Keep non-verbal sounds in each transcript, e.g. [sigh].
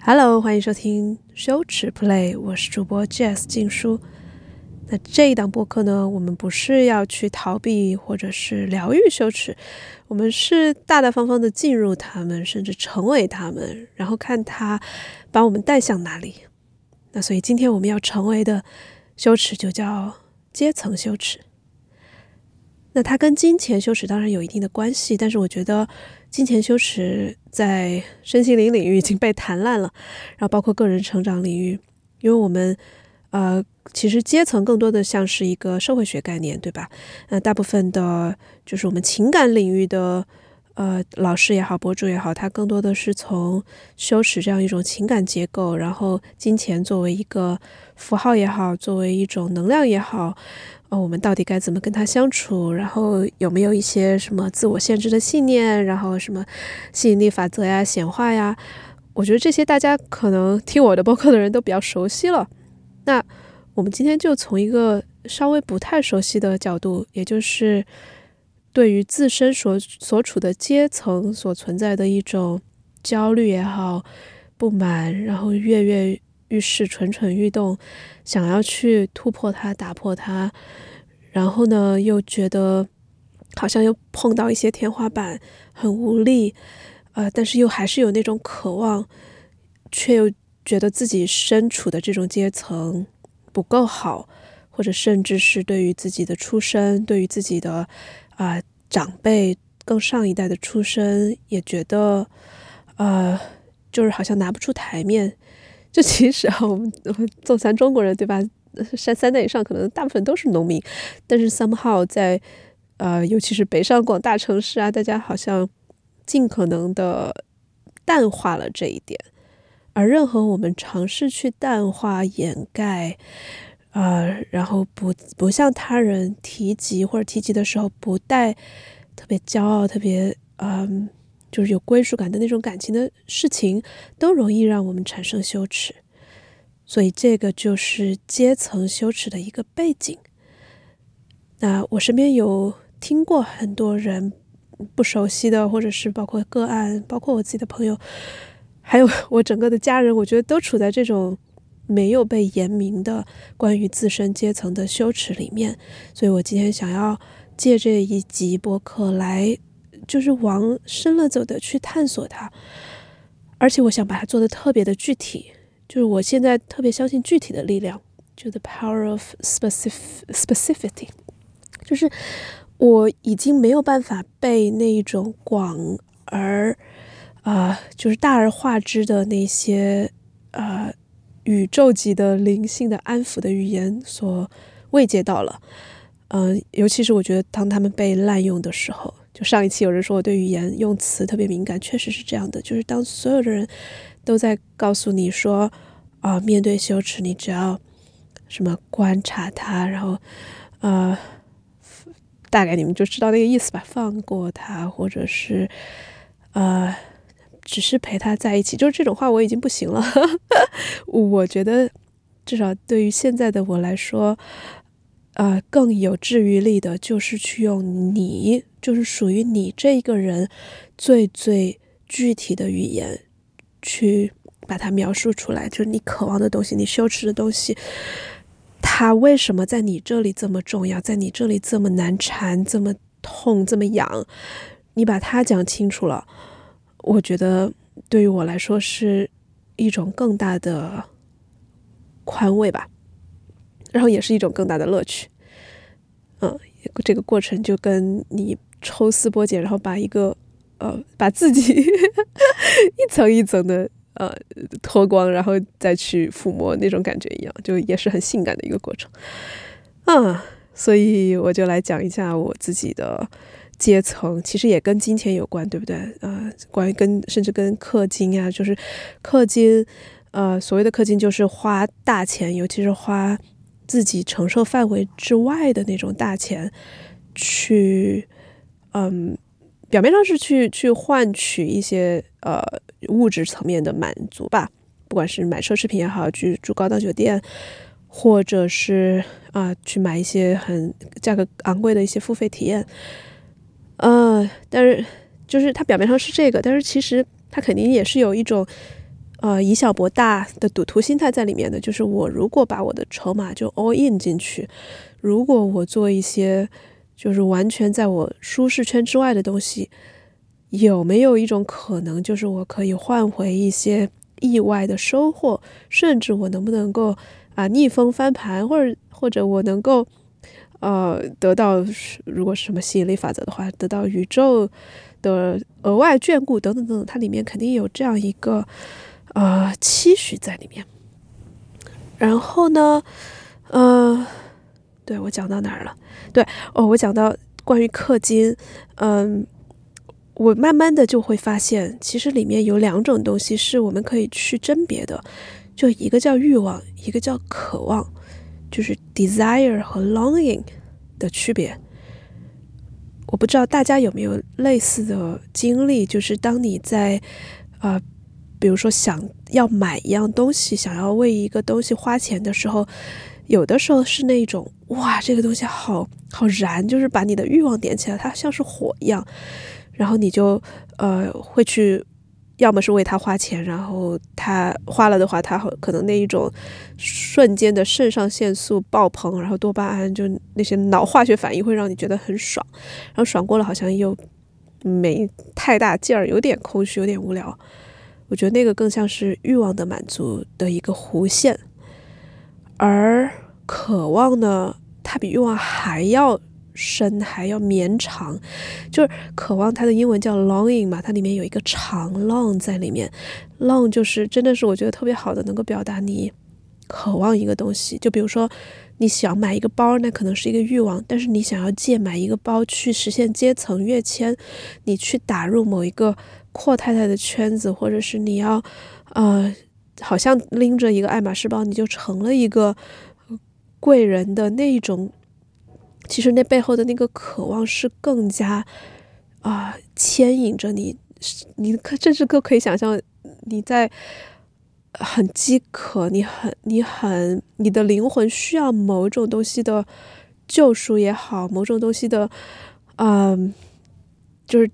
Hello，欢迎收听羞耻 Play，我是主播 Jess 静书。那这一档播客呢，我们不是要去逃避或者是疗愈羞耻，我们是大大方方的进入他们，甚至成为他们，然后看他把我们带向哪里。那所以今天我们要成为的羞耻就叫阶层羞耻。那它跟金钱羞耻当然有一定的关系，但是我觉得金钱羞耻在身心灵领域已经被谈烂了，然后包括个人成长领域，因为我们呃其实阶层更多的像是一个社会学概念，对吧？呃，大部分的就是我们情感领域的呃老师也好，博主也好，他更多的是从羞耻这样一种情感结构，然后金钱作为一个符号也好，作为一种能量也好。哦，我们到底该怎么跟他相处？然后有没有一些什么自我限制的信念？然后什么吸引力法则呀、显化呀？我觉得这些大家可能听我的播客的人都比较熟悉了。那我们今天就从一个稍微不太熟悉的角度，也就是对于自身所所处的阶层所存在的一种焦虑也好、不满，然后跃跃遇事、蠢蠢欲动。想要去突破它、打破它，然后呢，又觉得好像又碰到一些天花板，很无力，呃，但是又还是有那种渴望，却又觉得自己身处的这种阶层不够好，或者甚至是对于自己的出身、对于自己的啊长辈更上一代的出身，也觉得呃，就是好像拿不出台面。就其实啊，我们做咱中国人对吧？三三代以上可能大部分都是农民，但是 somehow 在呃，尤其是北上广大城市啊，大家好像尽可能的淡化了这一点。而任何我们尝试去淡化、掩盖，呃，然后不不向他人提及或者提及的时候，不带特别骄傲、特别嗯。就是有归属感的那种感情的事情，都容易让我们产生羞耻，所以这个就是阶层羞耻的一个背景。那我身边有听过很多人不熟悉的，或者是包括个案，包括我自己的朋友，还有 [laughs] 我整个的家人，我觉得都处在这种没有被言明的关于自身阶层的羞耻里面。所以我今天想要借这一集播客来。就是往深了走的去探索它，而且我想把它做的特别的具体。就是我现在特别相信具体的力量，就 the power of specific specificity。就是我已经没有办法被那一种广而啊，就是大而化之的那些呃宇宙级的灵性的安抚的语言所慰藉到了。嗯，尤其是我觉得当他们被滥用的时候。就上一期有人说我对语言用词特别敏感，确实是这样的。就是当所有的人都在告诉你说，啊，面对羞耻，你只要什么观察它，然后，呃，大概你们就知道那个意思吧，放过他，或者是，呃，只是陪他在一起，就是这种话我已经不行了。[laughs] 我觉得至少对于现在的我来说。呃，更有治愈力的，就是去用你，就是属于你这一个人最最具体的语言，去把它描述出来。就是你渴望的东西，你羞耻的东西，它为什么在你这里这么重要，在你这里这么难缠，这么痛，这么痒？你把它讲清楚了，我觉得对于我来说是一种更大的宽慰吧。然后也是一种更大的乐趣，嗯，这个过程就跟你抽丝剥茧，然后把一个呃把自己 [laughs] 一层一层的呃脱光，然后再去抚摸那种感觉一样，就也是很性感的一个过程，啊，所以我就来讲一下我自己的阶层，其实也跟金钱有关，对不对？呃，关于跟甚至跟氪金呀，就是氪金，呃，所谓的氪金就是花大钱，尤其是花。自己承受范围之外的那种大钱，去，嗯，表面上是去去换取一些呃物质层面的满足吧，不管是买奢侈品也好，去住高档酒店，或者是啊去买一些很价格昂贵的一些付费体验，呃，但是就是它表面上是这个，但是其实它肯定也是有一种呃以小博大的赌徒心态在里面的，就是我如果把我的筹码就 all in 进去，如果我做一些就是完全在我舒适圈之外的东西，有没有一种可能，就是我可以换回一些意外的收获，甚至我能不能够啊逆风翻盘，或者或者我能够呃得到如果是什么吸引力法则的话，得到宇宙的额外眷顾等等等等，它里面肯定有这样一个呃期许在里面。然后呢，呃。对我讲到哪儿了？对哦，我讲到关于氪金，嗯，我慢慢的就会发现，其实里面有两种东西是我们可以去甄别的，就一个叫欲望，一个叫渴望，就是 desire 和 longing 的区别。我不知道大家有没有类似的经历，就是当你在啊，比如说想要买一样东西，想要为一个东西花钱的时候。有的时候是那种哇，这个东西好好燃，就是把你的欲望点起来，它像是火一样，然后你就呃会去，要么是为他花钱，然后他花了的话，他可能那一种瞬间的肾上腺素爆棚，然后多巴胺就那些脑化学反应会让你觉得很爽，然后爽过了好像又没太大劲儿，有点空虚，有点无聊。我觉得那个更像是欲望的满足的一个弧线。而渴望呢，它比欲望还要深，还要绵长。就是渴望，它的英文叫 longing 嘛，它里面有一个长 long 在里面。long 就是真的是我觉得特别好的，能够表达你渴望一个东西。就比如说，你想买一个包，那可能是一个欲望；但是你想要借买一个包去实现阶层跃迁，你去打入某一个阔太太的圈子，或者是你要，呃。好像拎着一个爱马仕包，你就成了一个贵人的那一种。其实那背后的那个渴望是更加啊牵引着你，你可甚至都可以想象你在很饥渴，你很你很你的灵魂需要某种东西的救赎也好，某种东西的嗯，就是。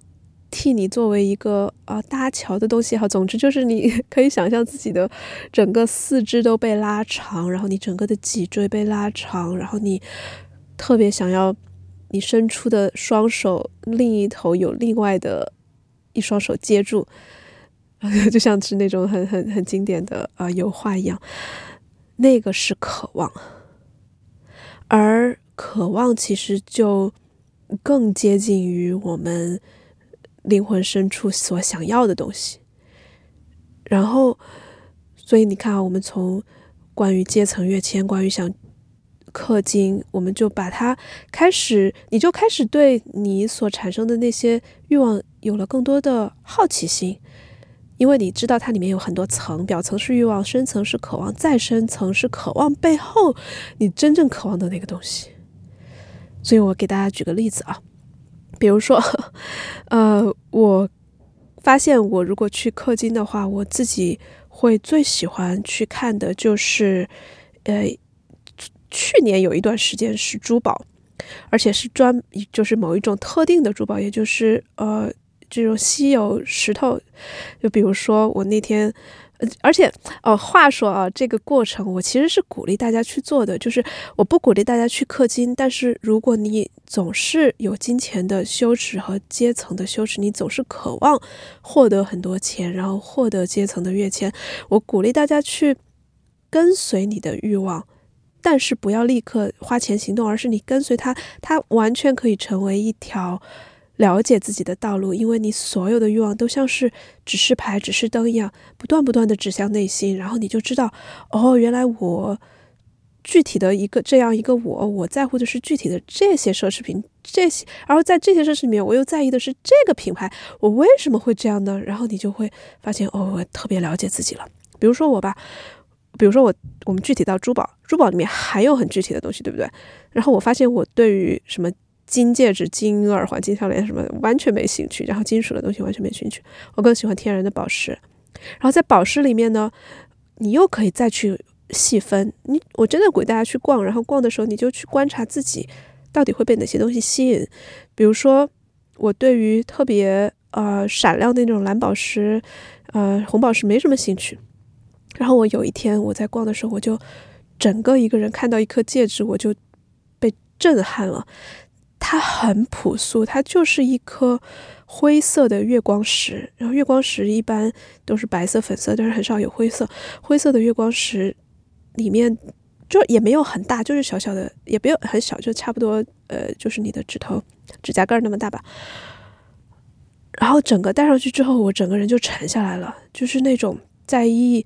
替你作为一个啊搭桥的东西哈，总之就是你 [laughs] 可以想象自己的整个四肢都被拉长，然后你整个的脊椎被拉长，然后你特别想要你伸出的双手另一头有另外的一双手接住，[laughs] 就像是那种很很很经典的啊油画一样，那个是渴望，而渴望其实就更接近于我们。灵魂深处所想要的东西，然后，所以你看啊，我们从关于阶层跃迁，关于想氪金，我们就把它开始，你就开始对你所产生的那些欲望有了更多的好奇心，因为你知道它里面有很多层，表层是欲望，深层是渴望，再深层是渴望背后你真正渴望的那个东西。所以我给大家举个例子啊。比如说，呃，我发现我如果去氪金的话，我自己会最喜欢去看的就是，呃，去年有一段时间是珠宝，而且是专就是某一种特定的珠宝，也就是呃这种稀有石头，就比如说我那天。而且，哦，话说啊，这个过程我其实是鼓励大家去做的，就是我不鼓励大家去氪金。但是，如果你总是有金钱的羞耻和阶层的羞耻，你总是渴望获得很多钱，然后获得阶层的跃迁，我鼓励大家去跟随你的欲望，但是不要立刻花钱行动，而是你跟随它，它完全可以成为一条。了解自己的道路，因为你所有的欲望都像是指示牌、指示灯一样，不断不断的指向内心，然后你就知道，哦，原来我具体的一个这样一个我，我在乎的是具体的这些奢侈品，这些，然后在这些奢侈里面，我又在意的是这个品牌，我为什么会这样呢？然后你就会发现，哦，我特别了解自己了。比如说我吧，比如说我，我们具体到珠宝，珠宝里面还有很具体的东西，对不对？然后我发现我对于什么。金戒指、金耳环、金项链什么完全没兴趣，然后金属的东西完全没兴趣，我更喜欢天然的宝石。然后在宝石里面呢，你又可以再去细分。你我真的鼓励大家去逛，然后逛的时候你就去观察自己到底会被哪些东西吸引。比如说，我对于特别呃闪亮的那种蓝宝石、呃红宝石没什么兴趣，然后我有一天我在逛的时候，我就整个一个人看到一颗戒指，我就被震撼了。它很朴素，它就是一颗灰色的月光石。然后月光石一般都是白色、粉色，但是很少有灰色。灰色的月光石里面就也没有很大，就是小小的，也没有很小，就差不多呃，就是你的指头、指甲盖那么大吧。然后整个戴上去之后，我整个人就沉下来了，就是那种在一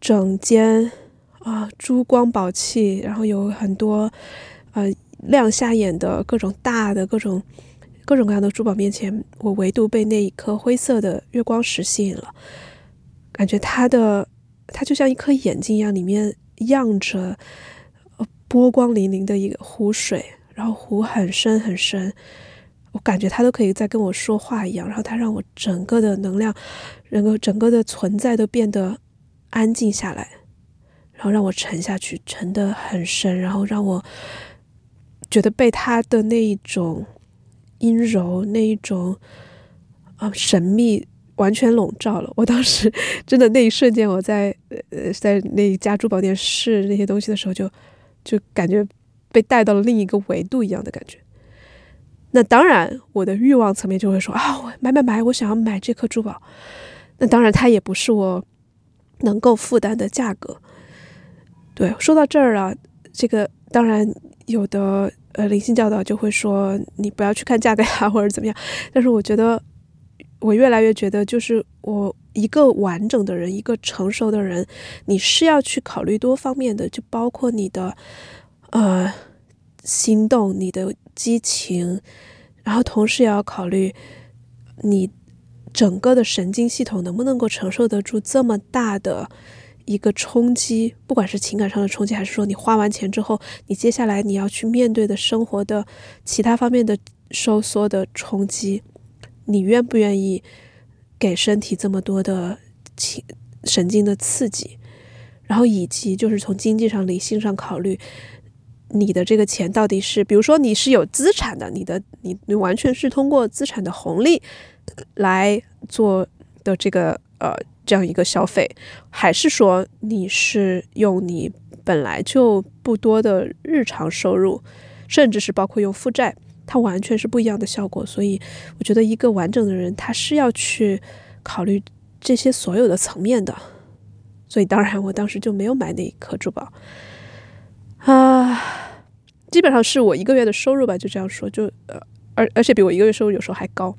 整间啊珠光宝气，然后有很多呃。亮瞎眼的各种大的各种各种各样的珠宝面前，我唯独被那一颗灰色的月光石吸引了。感觉它的它就像一颗眼睛一样，里面漾着波光粼粼的一个湖水，然后湖很深很深，我感觉它都可以在跟我说话一样。然后它让我整个的能量，整个整个的存在都变得安静下来，然后让我沉下去，沉得很深，然后让我。觉得被他的那一种阴柔、那一种啊神秘完全笼罩了。我当时真的那一瞬间，我在呃在那一家珠宝店试那些东西的时候，就就感觉被带到了另一个维度一样的感觉。那当然，我的欲望层面就会说啊，我买买买，我想要买这颗珠宝。那当然，它也不是我能够负担的价格。对，说到这儿啊，这个当然。有的呃灵性教导就会说你不要去看价格呀或者怎么样，但是我觉得我越来越觉得就是我一个完整的人，一个成熟的人，你是要去考虑多方面的，就包括你的呃心动、你的激情，然后同时也要考虑你整个的神经系统能不能够承受得住这么大的。一个冲击，不管是情感上的冲击，还是说你花完钱之后，你接下来你要去面对的生活的其他方面的收缩的冲击，你愿不愿意给身体这么多的情神经的刺激？然后以及就是从经济上、理性上考虑，你的这个钱到底是，比如说你是有资产的，你的你你完全是通过资产的红利来做的这个呃。这样一个消费，还是说你是用你本来就不多的日常收入，甚至是包括用负债，它完全是不一样的效果。所以，我觉得一个完整的人，他是要去考虑这些所有的层面的。所以，当然我当时就没有买那一颗珠宝啊，基本上是我一个月的收入吧，就这样说，就呃，而而且比我一个月收入有时候还高。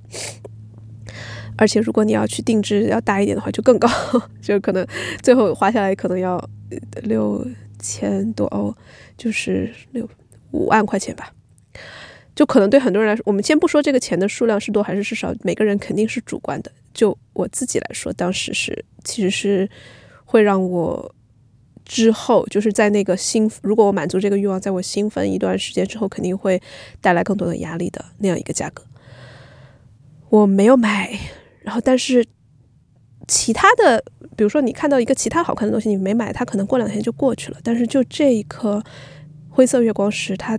而且，如果你要去定制要大一点的话，就更高，[laughs] 就可能最后花下来可能要六千多欧，就是六五万块钱吧。就可能对很多人来说，我们先不说这个钱的数量是多还是是少，每个人肯定是主观的。就我自己来说，当时是其实是会让我之后就是在那个兴，如果我满足这个欲望，在我兴奋一段时间之后，肯定会带来更多的压力的那样一个价格。我没有买。然后，但是其他的，比如说你看到一个其他好看的东西，你没买，它可能过两天就过去了。但是就这一颗灰色月光石，它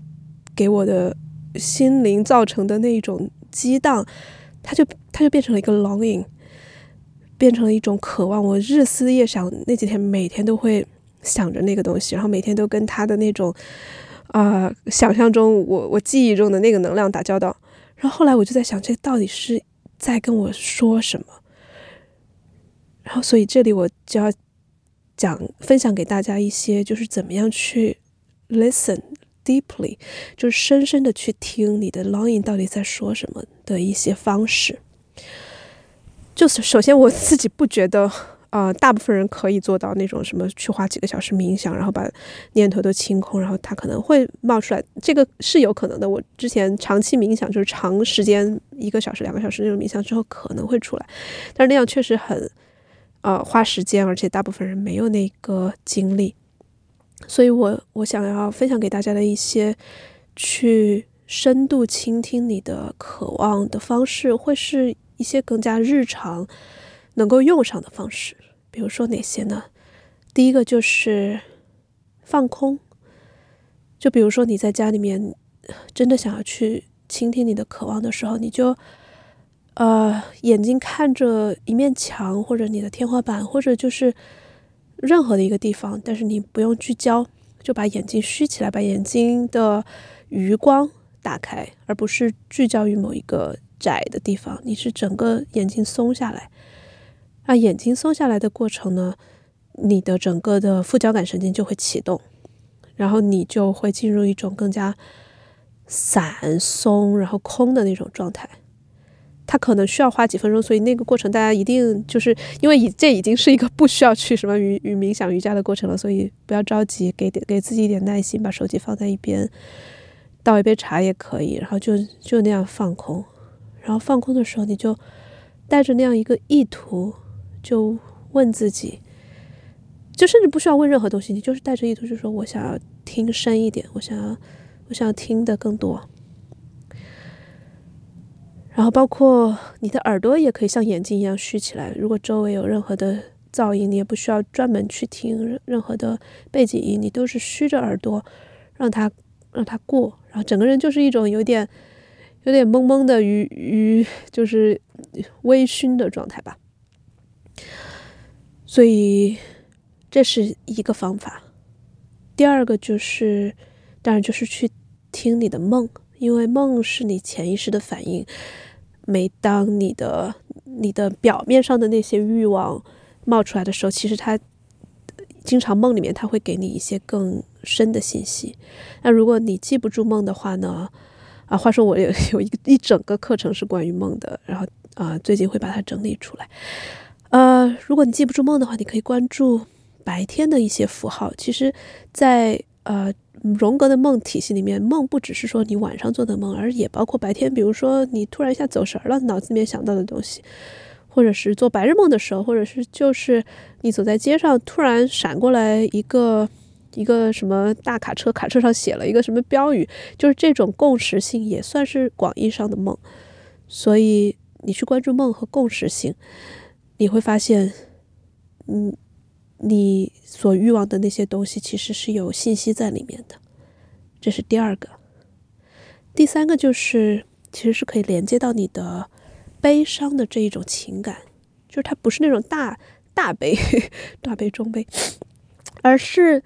给我的心灵造成的那一种激荡，它就它就变成了一个 longing，变成了一种渴望。我日思夜想，那几天每天都会想着那个东西，然后每天都跟他的那种啊想象中我我记忆中的那个能量打交道。然后后来我就在想，这到底是。在跟我说什么？然后，所以这里我就要讲分享给大家一些，就是怎么样去 listen deeply，就是深深的去听你的 longing 到底在说什么的一些方式。就是首先我自己不觉得。啊，大部分人可以做到那种什么去花几个小时冥想，然后把念头都清空，然后他可能会冒出来，这个是有可能的。我之前长期冥想，就是长时间一个小时、两个小时那种冥想之后可能会出来，但是那样确实很呃花时间，而且大部分人没有那个精力。所以我我想要分享给大家的一些去深度倾听你的渴望的方式，会是一些更加日常。能够用上的方式，比如说哪些呢？第一个就是放空，就比如说你在家里面真的想要去倾听你的渴望的时候，你就呃眼睛看着一面墙或者你的天花板，或者就是任何的一个地方，但是你不用聚焦，就把眼睛虚起来，把眼睛的余光打开，而不是聚焦于某一个窄的地方。你是整个眼睛松下来，那，眼睛松下来的过程呢，你的整个的副交感神经就会启动，然后你就会进入一种更加散松，然后空的那种状态。它可能需要花几分钟，所以那个过程大家一定就是因为已这已经是一个不需要去什么与与冥想瑜伽的过程了，所以不要着急，给点给自己一点耐心，把手机放在一边，倒一杯茶也可以，然后就就那样放空，然后放空的时候你就带着那样一个意图，就问自己，就甚至不需要问任何东西，你就是带着意图，就是说我想要听深一点，我想要我想要听的更多。然后包括你的耳朵也可以像眼睛一样虚起来。如果周围有任何的噪音，你也不需要专门去听任何的背景音，你都是虚着耳朵，让它让它过。然后整个人就是一种有点有点懵懵的、于于就是微醺的状态吧。所以这是一个方法。第二个就是，当然就是去听你的梦。因为梦是你潜意识的反应，每当你的你的表面上的那些欲望冒出来的时候，其实它经常梦里面它会给你一些更深的信息。那如果你记不住梦的话呢？啊，话说我有有一个一整个课程是关于梦的，然后啊，最近会把它整理出来。呃，如果你记不住梦的话，你可以关注白天的一些符号。其实，在呃。荣格的梦体系里面，梦不只是说你晚上做的梦，而也包括白天。比如说，你突然一下走神了，脑子里面想到的东西，或者是做白日梦的时候，或者是就是你走在街上，突然闪过来一个一个什么大卡车，卡车上写了一个什么标语，就是这种共识性也算是广义上的梦。所以你去关注梦和共识性，你会发现，嗯。你所欲望的那些东西，其实是有信息在里面的，这是第二个。第三个就是，其实是可以连接到你的悲伤的这一种情感，就是它不是那种大大悲、[laughs] 大悲中悲，而是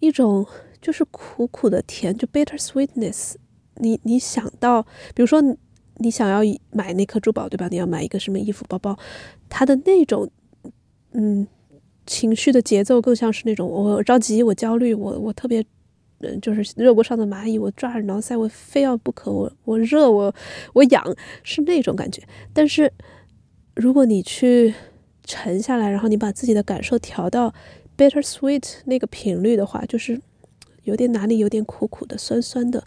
一种就是苦苦的甜，就 bitter sweetness。你你想到，比如说你想要买那颗珠宝，对吧？你要买一个什么衣服、包包，他的那种，嗯。情绪的节奏更像是那种我着急，我焦虑，我我特别，嗯，就是热锅上的蚂蚁，我抓耳挠腮，我非要不可，我我热，我我痒，是那种感觉。但是如果你去沉下来，然后你把自己的感受调到 bitter sweet 那个频率的话，就是有点哪里有点苦苦的、酸酸的，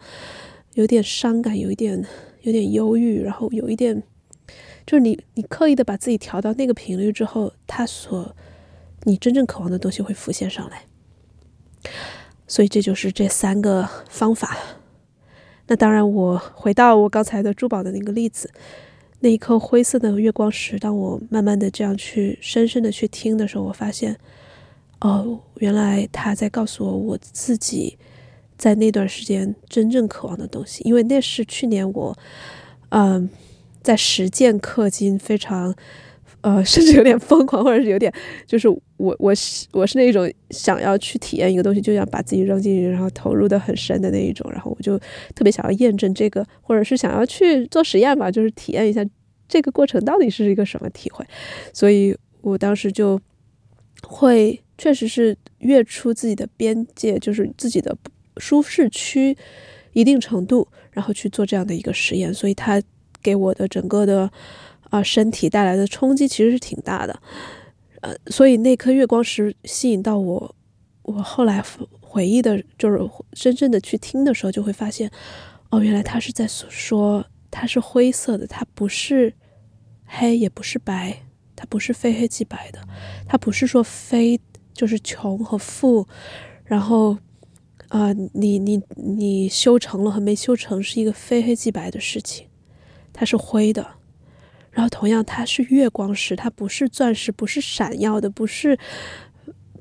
有点伤感，有一点有点忧郁，然后有一点，就是你你刻意的把自己调到那个频率之后，它所你真正渴望的东西会浮现上来，所以这就是这三个方法。那当然，我回到我刚才的珠宝的那个例子，那一颗灰色的月光石，当我慢慢的这样去深深的去听的时候，我发现，哦，原来他在告诉我我自己在那段时间真正渴望的东西，因为那是去年我，嗯，在实践氪金非常。呃，[laughs] 甚至有点疯狂，或者是有点，就是我我是我是那种想要去体验一个东西，就想把自己扔进去，然后投入的很深的那一种，然后我就特别想要验证这个，或者是想要去做实验吧，就是体验一下这个过程到底是一个什么体会，所以我当时就会确实是越出自己的边界，就是自己的舒适区一定程度，然后去做这样的一个实验，所以它给我的整个的。啊，身体带来的冲击其实是挺大的，呃，所以那颗月光石吸引到我，我后来回忆的，就是真正的去听的时候，就会发现，哦，原来他是在说，它是灰色的，它不是黑，也不是白，它不是非黑即白的，它不是说非就是穷和富，然后啊，你你你修成了和没修成是一个非黑即白的事情，它是灰的。然后，同样，它是月光石，它不是钻石，不是闪耀的，不是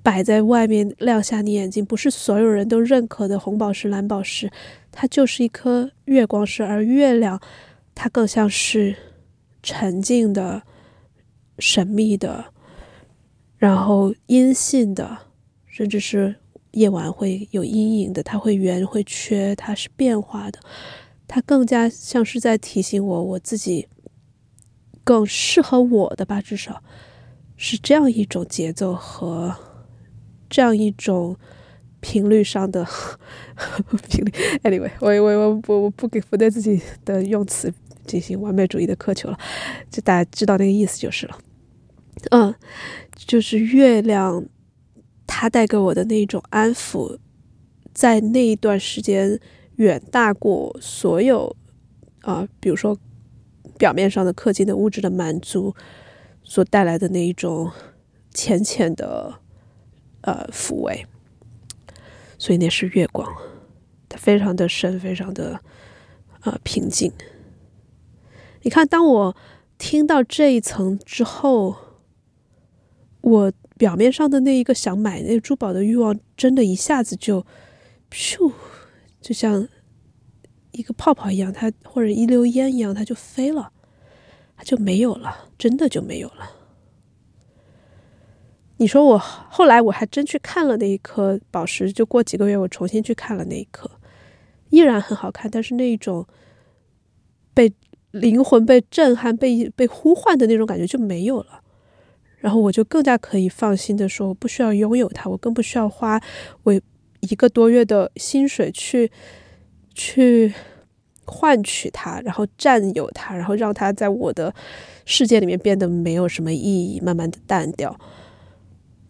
摆在外面亮瞎你眼睛，不是所有人都认可的红宝石、蓝宝石，它就是一颗月光石。而月亮，它更像是沉静的、神秘的，然后阴性的，甚至是夜晚会有阴影的，它会圆会缺，它是变化的，它更加像是在提醒我，我自己更适合我的吧，至少是这样一种节奏和这样一种频率上的 [laughs] 频率。Anyway，我我我我我不给不对自己的用词进行完美主义的苛求了，就大家知道那个意思就是了。嗯。就是月亮，它带给我的那种安抚，在那一段时间远大过所有啊，比如说表面上的氪金的物质的满足所带来的那一种浅浅的呃抚慰。所以那是月光，它非常的深，非常的呃平静。你看，当我听到这一层之后。我表面上的那一个想买那珠宝的欲望，真的一下子就，咻，就像一个泡泡一样，它或者一溜烟一样，它就飞了，它就没有了，真的就没有了。你说我后来我还真去看了那一颗宝石，就过几个月我重新去看了那一颗，依然很好看，但是那一种被灵魂被震撼、被被呼唤的那种感觉就没有了。然后我就更加可以放心的说，我不需要拥有它，我更不需要花我一个多月的薪水去去换取它，然后占有它，然后让它在我的世界里面变得没有什么意义，慢慢的淡掉。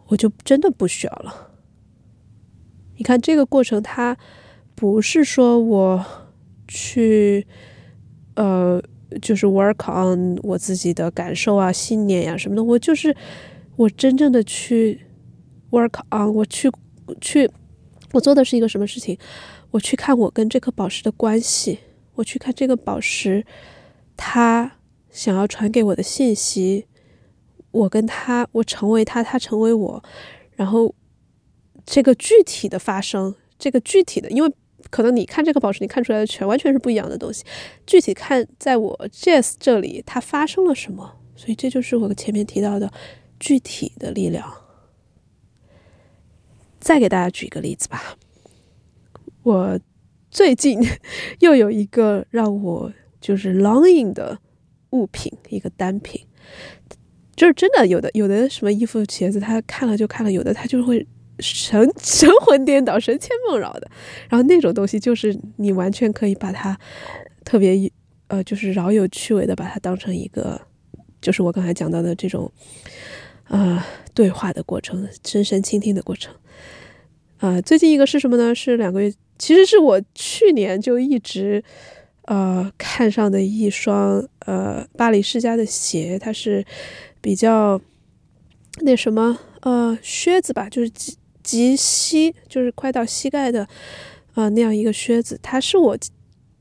我就真的不需要了。你看这个过程，它不是说我去呃。就是 work on 我自己的感受啊、信念呀什么的，我就是我真正的去 work on，我去去，我做的是一个什么事情？我去看我跟这颗宝石的关系，我去看这个宝石，它想要传给我的信息，我跟他，我成为他，他成为我，然后这个具体的发生，这个具体的，因为。可能你看这颗宝石，你看出来的全完全是不一样的东西。具体看，在我 Jazz 这里，它发生了什么？所以这就是我前面提到的具体的力量。再给大家举一个例子吧。我最近 [laughs] 又有一个让我就是 longing 的物品，一个单品，就是真的有的有的什么衣服鞋子，他看了就看了，有的他就会。神神魂颠倒、神牵梦绕的，然后那种东西就是你完全可以把它特别呃，就是饶有趣味的把它当成一个，就是我刚才讲到的这种呃对话的过程、深深倾听的过程。啊，最近一个是什么呢？是两个月，其实是我去年就一直呃看上的一双呃巴黎世家的鞋，它是比较那什么呃靴子吧，就是。及及膝就是快到膝盖的，啊，那样一个靴子，它是我，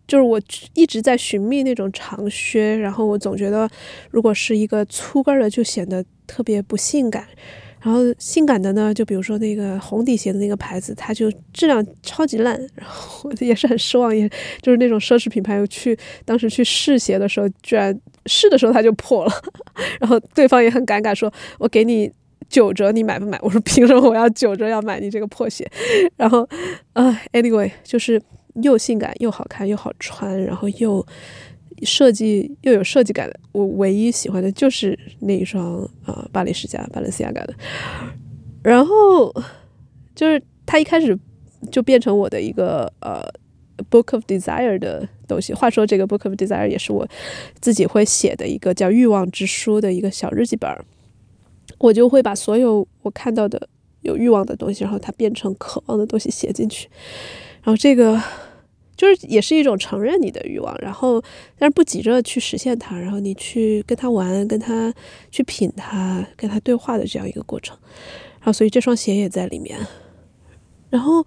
就是我一直在寻觅那种长靴，然后我总觉得，如果是一个粗跟的，就显得特别不性感，然后性感的呢，就比如说那个红底鞋的那个牌子，它就质量超级烂，然后 [laughs] 也是很失望，也就是那种奢侈品牌，去当时去试鞋的时候，居然试的时候它就破了，[laughs] 然后对方也很尴尬，说我给你。九折你买不买？我说凭什么我要九折要买你这个破鞋？[laughs] 然后，啊，anyway，就是又性感又好看又好穿，然后又设计又有设计感的。我唯一喜欢的就是那一双啊，巴黎世家巴伦西亚感的。然后就是它一开始就变成我的一个呃 book of desire 的东西。话说这个 book of desire 也是我自己会写的一个叫欲望之书的一个小日记本儿。我就会把所有我看到的有欲望的东西，然后它变成渴望的东西写进去，然后这个就是也是一种承认你的欲望，然后但是不急着去实现它，然后你去跟他玩，跟他去品它，跟他对话的这样一个过程，然后所以这双鞋也在里面。然后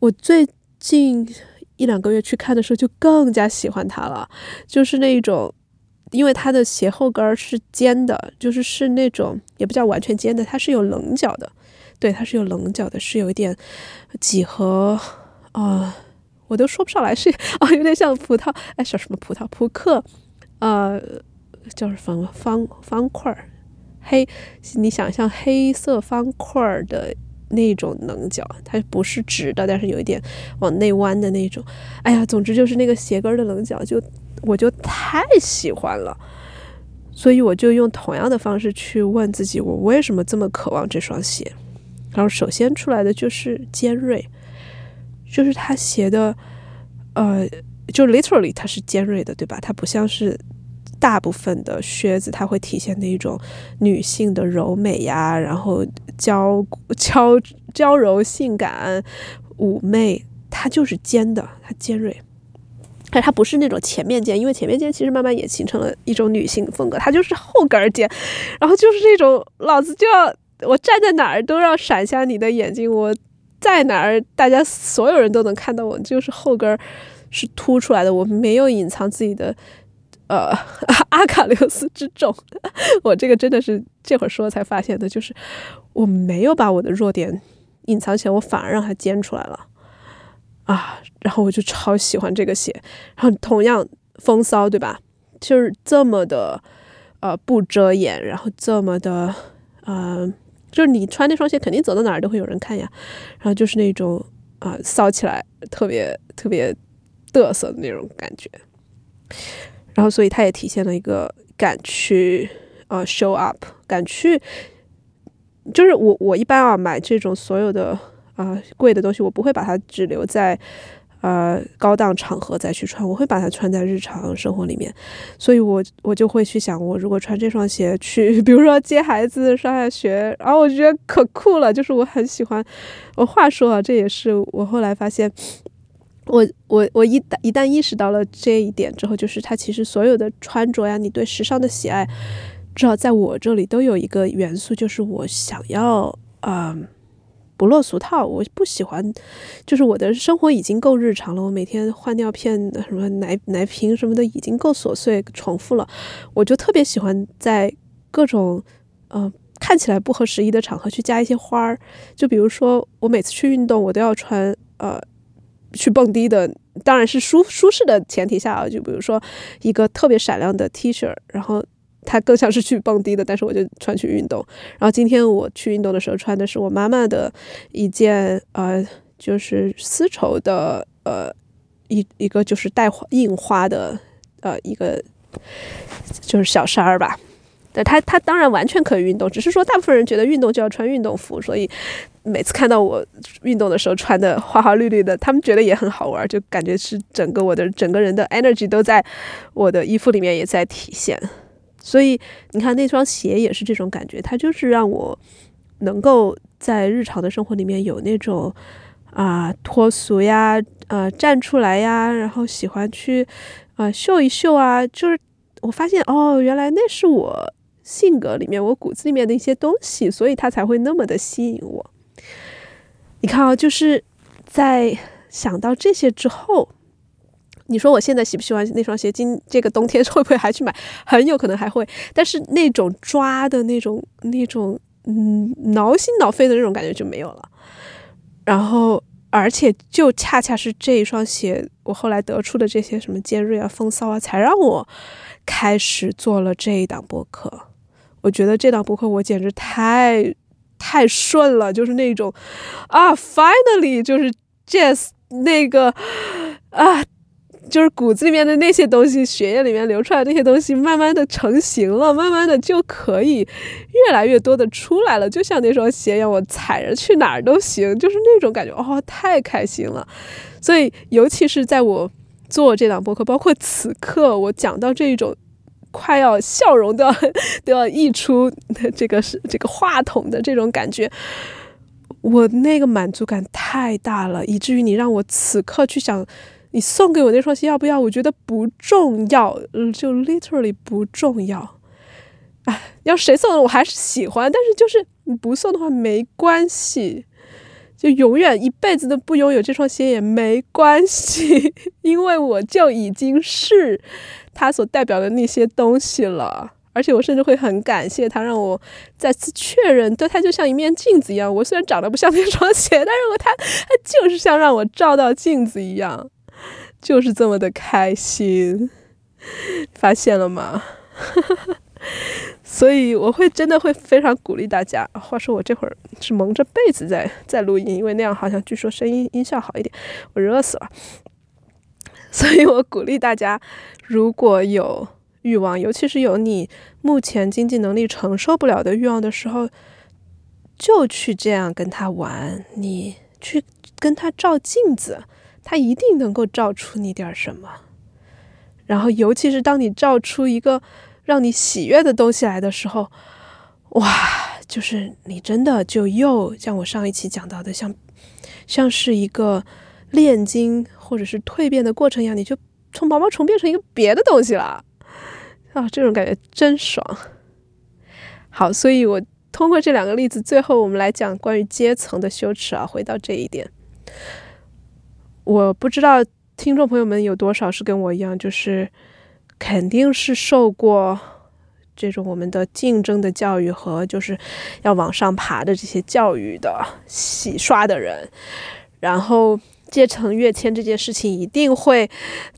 我最近一两个月去看的时候，就更加喜欢它了，就是那一种。因为它的鞋后跟是尖的，就是是那种也不叫完全尖的，它是有棱角的，对，它是有棱角的，是有一点几何啊，我都说不上来，是啊，有点像葡萄，哎，叫什么葡萄？扑克，呃，叫什么方方块儿，黑，你想象黑色方块儿的那种棱角，它不是直的，但是有一点往内弯的那种。哎呀，总之就是那个鞋跟的棱角，就我就太喜欢了。所以我就用同样的方式去问自己，我为什么这么渴望这双鞋？然后首先出来的就是尖锐，就是它鞋的，呃，就 literally 它是尖锐的，对吧？它不像是。大部分的靴子，它会体现那种女性的柔美呀，然后娇娇娇柔性感、妩媚，它就是尖的，它尖锐，但它不是那种前面尖，因为前面尖其实慢慢也形成了一种女性风格，它就是后跟尖，然后就是那种老子就要我站在哪儿都要闪瞎你的眼睛，我在哪儿大家所有人都能看到我，就是后跟是凸出来的，我没有隐藏自己的。呃，[laughs] 阿卡琉斯之重，[laughs] 我这个真的是这会儿说才发现的，就是我没有把我的弱点隐藏起来，我反而让它尖出来了啊！然后我就超喜欢这个鞋，然后同样风骚，对吧？就是这么的呃不遮掩，然后这么的呃，就是你穿那双鞋肯定走到哪儿都会有人看呀，然后就是那种啊骚起来特别特别嘚瑟的那种感觉。然后，所以它也体现了一个敢去呃 show up，敢去，就是我我一般啊买这种所有的啊贵的东西，我不会把它只留在呃高档场合再去穿，我会把它穿在日常生活里面。所以我我就会去想，我如果穿这双鞋去，比如说接孩子上下学，然后我觉得可酷了，就是我很喜欢。我话说啊，这也是我后来发现。[laughs] 我我我一旦一旦意识到了这一点之后，就是他其实所有的穿着呀，你对时尚的喜爱，至少在我这里都有一个元素，就是我想要啊不落俗套。我不喜欢，就是我的生活已经够日常了，我每天换尿片、什么奶奶瓶什么的已经够琐碎重复了，我就特别喜欢在各种嗯看起来不合时宜的场合去加一些花儿。就比如说，我每次去运动，我都要穿呃。去蹦迪的当然是舒舒适的前提下啊，就比如说一个特别闪亮的 T 恤，然后它更像是去蹦迪的，但是我就穿去运动。然后今天我去运动的时候穿的是我妈妈的一件呃，就是丝绸的呃一一个就是带印花的呃一个就是小衫儿吧。对它它当然完全可以运动，只是说大部分人觉得运动就要穿运动服，所以。每次看到我运动的时候穿的花花绿绿的，他们觉得也很好玩，就感觉是整个我的整个人的 energy 都在我的衣服里面也在体现。所以你看那双鞋也是这种感觉，它就是让我能够在日常的生活里面有那种啊脱俗呀，呃站出来呀，然后喜欢去啊秀一秀啊，就是我发现哦，原来那是我性格里面我骨子里面的一些东西，所以它才会那么的吸引我。你看啊，就是在想到这些之后，你说我现在喜不喜欢那双鞋？今这个冬天会不会还去买？很有可能还会。但是那种抓的那种、那种嗯挠心挠肺的那种感觉就没有了。然后，而且就恰恰是这一双鞋，我后来得出的这些什么尖锐啊、风骚啊，才让我开始做了这一档播客。我觉得这档播客我简直太……太顺了，就是那种啊，finally，就是 jazz 那个啊，就是骨子里面的那些东西，血液里面流出来那些东西，慢慢的成型了，慢慢的就可以越来越多的出来了，就像那双鞋一样，我踩着去哪儿都行，就是那种感觉，哦，太开心了。所以，尤其是在我做这档播客，包括此刻我讲到这一种。快要笑容都要都要溢出的这个是这个话筒的这种感觉，我那个满足感太大了，以至于你让我此刻去想，你送给我那双鞋要不要？我觉得不重要，嗯，就 literally 不重要。哎，要谁送的我还是喜欢，但是就是你不送的话没关系，就永远一辈子都不拥有这双鞋也没关系，[laughs] 因为我就已经是。他所代表的那些东西了，而且我甚至会很感谢他，让我再次确认，对他就像一面镜子一样。我虽然长得不像那双鞋，但是我他他就是像让我照到镜子一样，就是这么的开心，[laughs] 发现了吗？[laughs] 所以我会真的会非常鼓励大家。话说我这会儿是蒙着被子在在录音，因为那样好像据说声音音效好一点。我热死了，所以我鼓励大家，如果有欲望，尤其是有你目前经济能力承受不了的欲望的时候，就去这样跟他玩。你去跟他照镜子，他一定能够照出你点什么。然后，尤其是当你照出一个。让你喜悦的东西来的时候，哇，就是你真的就又像我上一期讲到的，像像是一个炼金或者是蜕变的过程一样，你就从毛毛虫变成一个别的东西了啊！这种感觉真爽。好，所以我通过这两个例子，最后我们来讲关于阶层的羞耻啊。回到这一点，我不知道听众朋友们有多少是跟我一样，就是。肯定是受过这种我们的竞争的教育和就是要往上爬的这些教育的洗刷的人，然后阶层跃迁这件事情一定会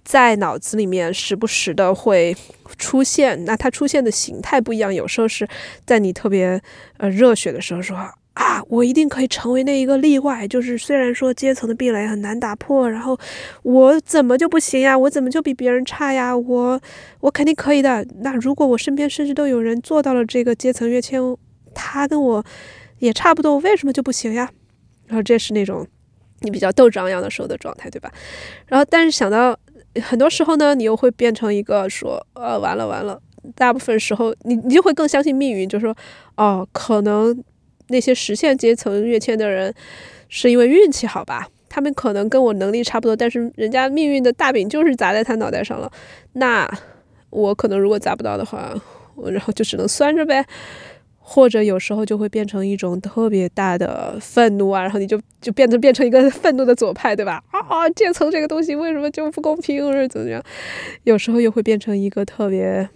在脑子里面时不时的会出现。那它出现的形态不一样，有时候是在你特别呃热血的时候说。啊，我一定可以成为那一个例外。就是虽然说阶层的壁垒很难打破，然后我怎么就不行呀？我怎么就比别人差呀？我我肯定可以的。那如果我身边甚至都有人做到了这个阶层跃迁，他跟我也差不多，我为什么就不行呀？然后这是那种你比较斗志昂扬的时候的状态，对吧？然后但是想到很多时候呢，你又会变成一个说，呃，完了完了。大部分时候你你就会更相信命运，就说，哦，可能。那些实现阶层跃迁的人，是因为运气好吧？他们可能跟我能力差不多，但是人家命运的大饼就是砸在他脑袋上了。那我可能如果砸不到的话，我然后就只能酸着呗。或者有时候就会变成一种特别大的愤怒啊，然后你就就变成变成一个 [laughs] 愤怒的左派，对吧？啊，阶层这个东西为什么就不公平，或者怎么样？有时候又会变成一个特别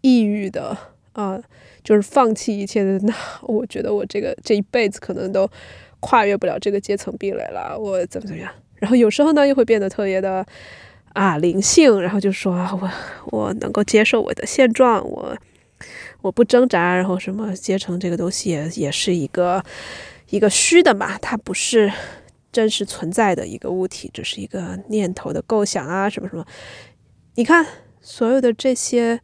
抑郁的啊。就是放弃一切的，那 [laughs] 我觉得我这个这一辈子可能都跨越不了这个阶层壁垒了。我怎么怎么样？然后有时候呢，又会变得特别的啊灵性，然后就说我我能够接受我的现状，我我不挣扎。然后什么阶层这个东西也也是一个一个虚的嘛，它不是真实存在的一个物体，只是一个念头的构想啊，什么什么。你看所有的这些，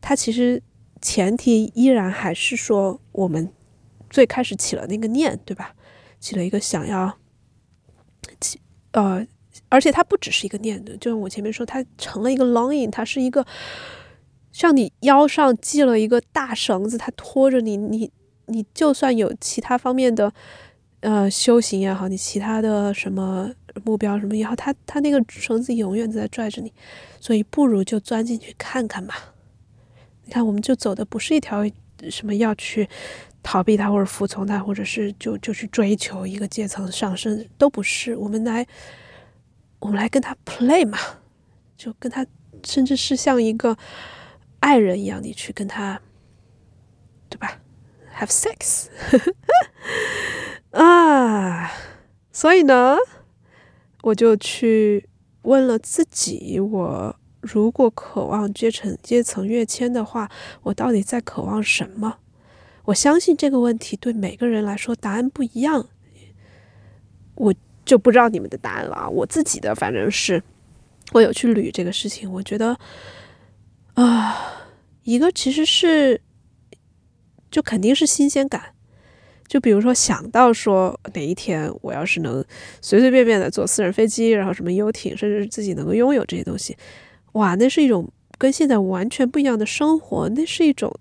它其实。前提依然还是说，我们最开始起了那个念，对吧？起了一个想要起，呃，而且它不只是一个念的，就像我前面说，它成了一个 longing，它是一个像你腰上系了一个大绳子，它拖着你，你你就算有其他方面的呃修行也好，你其他的什么目标什么也好，它它那个绳子永远在拽着你，所以不如就钻进去看看吧。你看，我们就走的不是一条什么要去逃避他，或者服从他，或者是就就去追求一个阶层上升，都不是。我们来，我们来跟他 play 嘛，就跟他，甚至是像一个爱人一样，你去跟他，对吧？Have sex [laughs] 啊！所以呢，我就去问了自己，我。如果渴望阶层阶层跃迁的话，我到底在渴望什么？我相信这个问题对每个人来说答案不一样。我就不知道你们的答案了啊！我自己的反正是，我有去捋这个事情。我觉得啊，一个其实是，就肯定是新鲜感。就比如说想到说哪一天我要是能随随便便的坐私人飞机，然后什么游艇，甚至自己能够拥有这些东西。哇，那是一种跟现在完全不一样的生活，那是一种，